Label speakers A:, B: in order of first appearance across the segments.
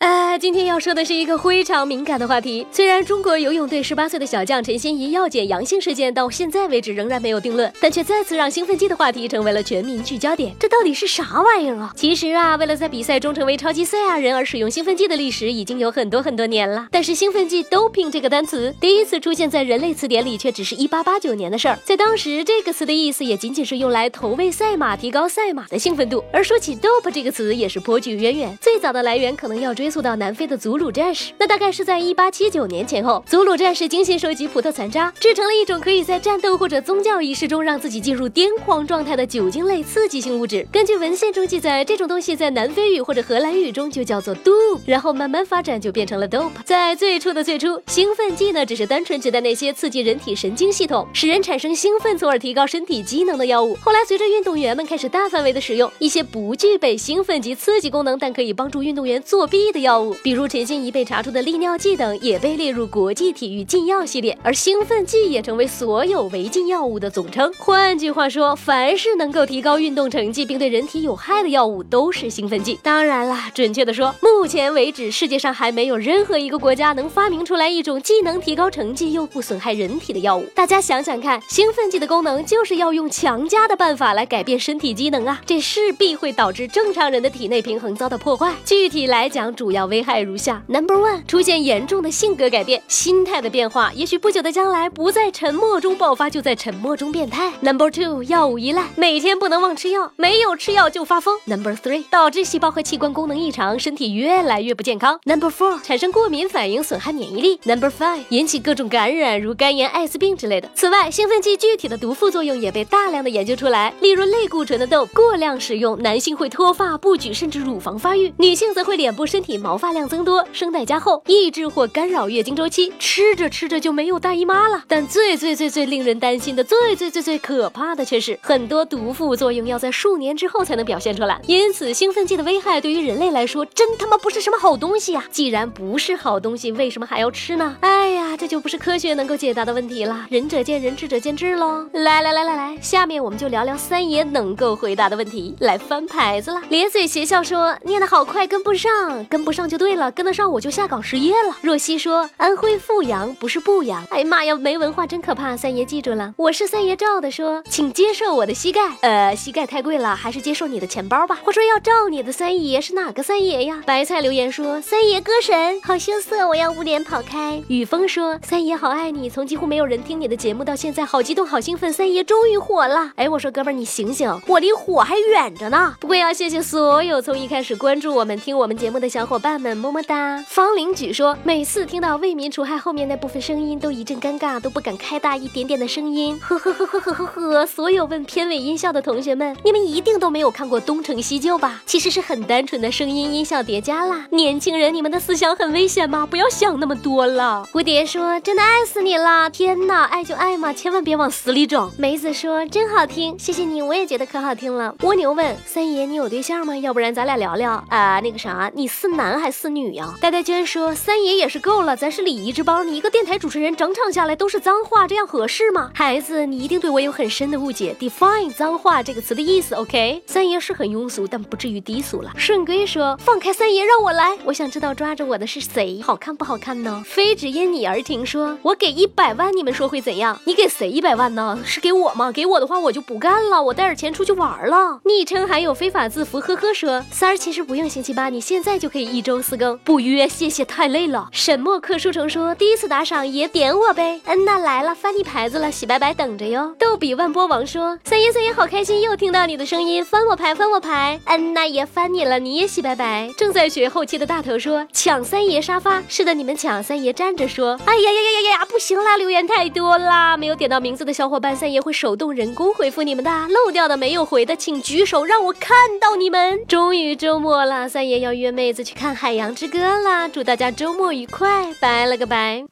A: 哎，今天要说的是一个非常敏感的话题。虽然中国游泳队十八岁的小将陈欣怡药检阳性事件到现在为止仍然没有定论，但却再次让兴奋剂的话题成为了全民聚焦点。这到底是啥玩意儿啊？其实啊，为了在比赛中成为超级赛亚人而使用兴奋剂的历史已经有很多很多年了。但是兴奋剂 doping 这个单词第一次出现在人类词典里，却只是一八八九年的事儿。在当时，这个词的意思也仅仅是用来投喂赛马，提高赛马的兴奋度。而说起 dope 这个词，也是颇具渊源。最早的来源可能要追溯到南非的祖鲁战士，那大概是在一八七九年前后，祖鲁战士精心收集葡萄残渣，制成了一种可以在战斗或者宗教仪式中让自己进入癫狂状态的酒精类刺激性物质。根据文献中记载，这种东西在南非语或者荷兰语中就叫做 do，然后慢慢发展就变成了 dope。在最初的最初，兴奋剂呢只是单纯指代那些刺激人体神经系统，使人产生兴奋，从而提高身体机能的药物。后来随着运动员们开始大范围的使用一些不具备兴奋及刺激功能，但可以帮助运动员作弊的药物，比如陈欣怡被查出的利尿剂等，也被列入国际体育禁药系列。而兴奋剂也成为所有违禁药物的总称。换句话说，凡是能够提高运动成绩并对人体有害的药物，都是兴奋剂。当然啦，准确的说，目前为止，世界上还没有任何一个国家能发明出来一种既能提高成绩又不损害人体的药物。大家想想看，兴奋剂的功能就是要用强加的办法来改变身体机能啊，这势必会导致正常人的体内平衡遭到破坏。具体来讲，主主要危害如下。Number one，出现严重的性格改变、心态的变化，也许不久的将来不在沉默中爆发，就在沉默中变态。Number two，药物依赖，每天不能忘吃药，没有吃药就发疯。Number three，导致细胞和器官功能异常，身体越来越不健康。Number four，产生过敏反应，损害免疫力。Number five，引起各种感染，如肝炎、艾滋病之类的。此外，兴奋剂具体的毒副作用也被大量的研究出来，例如类固醇的豆，过量使用，男性会脱发、不举，甚至乳房发育；女性则会脸部、身体毛发量增多，声带加厚，抑制或干扰月经周期，吃着吃着就没有大姨妈了。但最最最最令人担心的，最最最最可怕的却是，很多毒副作用要在数年之后才能表现出来。因此，兴奋剂的危害对于人类来说，真他妈不是什么好东西呀！既然不是好东西，为什么还要吃呢？哎呀，这就不是科学能够解答的问题了。仁者见仁，智者见智喽。来来来来来，下面我们就聊聊三爷能够回答的问题，来翻牌子了。咧嘴邪笑说，念得好快，跟不上，跟不上就对了，跟得上我就下岗失业了。若曦说，安徽阜阳不是阜阳。哎妈呀，没文化真可怕。三爷记住了，我是三爷照的说，请接受我的膝盖。呃，膝盖太贵了，还是接受你的钱包吧。话说要照你的三爷是哪个三爷呀？白菜留言说，三爷歌神，好羞涩，我要捂脸跑开。雨峰说，三爷好爱你，从几乎没有人听你的节目到现在，好激动，好兴奋，三爷终于火了。哎，我说哥们儿你醒醒，我离火还远着呢。不过要谢谢所有从一开始关注我们、听我们节目的小伙伴们，么么哒。方林举说，每次听到为民除害后面那部分声音，都一阵尴尬，都不敢开大一点点的声音。呵呵呵呵呵呵呵。所有问片尾音效的同学们，你们一定都没有看过《东成西就》吧？其实是很单纯的声音音效叠加啦。年轻人，你们的思想很危险吗？不要想那么多了。蝴蝶说，真的爱死你了！天哪，爱就爱嘛，千万别往死里整。梅子说，真好听，谢谢你，我也觉得可好听了。蜗牛问三爷，你有对象吗？要不然咱俩聊聊啊。那个啥，你是男还是女呀？呆呆娟说，三爷也是够了，咱是礼仪之邦，你一个电台主持人，整场下来都是脏话，这样合适吗？孩子，你一定对我有很深的误解。Define 脏话这个词的意思，OK？三爷是很庸俗，但不至于低俗了。顺归说，放开三爷，让我来，我想知道抓着我的是谁，好看不好看呢？非只因你而停说，我给一百万，你们说会怎样？你给谁一百万呢？是给我吗？给我的话，我就不干了，我带着钱出去玩了。昵称还有非法字符，呵呵说，三儿其实不用星期八，你现在就可以一周四更，不约，谢谢，太累了。沈墨柯书城说，第一次打赏也点我呗。嗯呐，来了，翻你牌子了，洗白白等着哟。逗比万波王说，三爷三爷好开心，又听到你的声音，翻我牌翻我牌。嗯呐，也翻你了，你也洗白白。正在学后期的大头说，抢三爷沙发，是的，你们抢，三爷站着说。哎呀呀呀呀呀，不行啦，留言太多啦，没有点到名字的小伙伴，三爷会手动人工回复你们的。漏掉的没有回的，请举手，让我看到你们。终于周末了，三爷要约妹子去看《海洋之歌》啦，祝大家周末愉快，拜了个拜。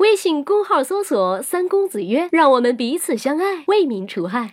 A: 微信公号搜索“三公子曰”，让我们彼此相爱，为民除害。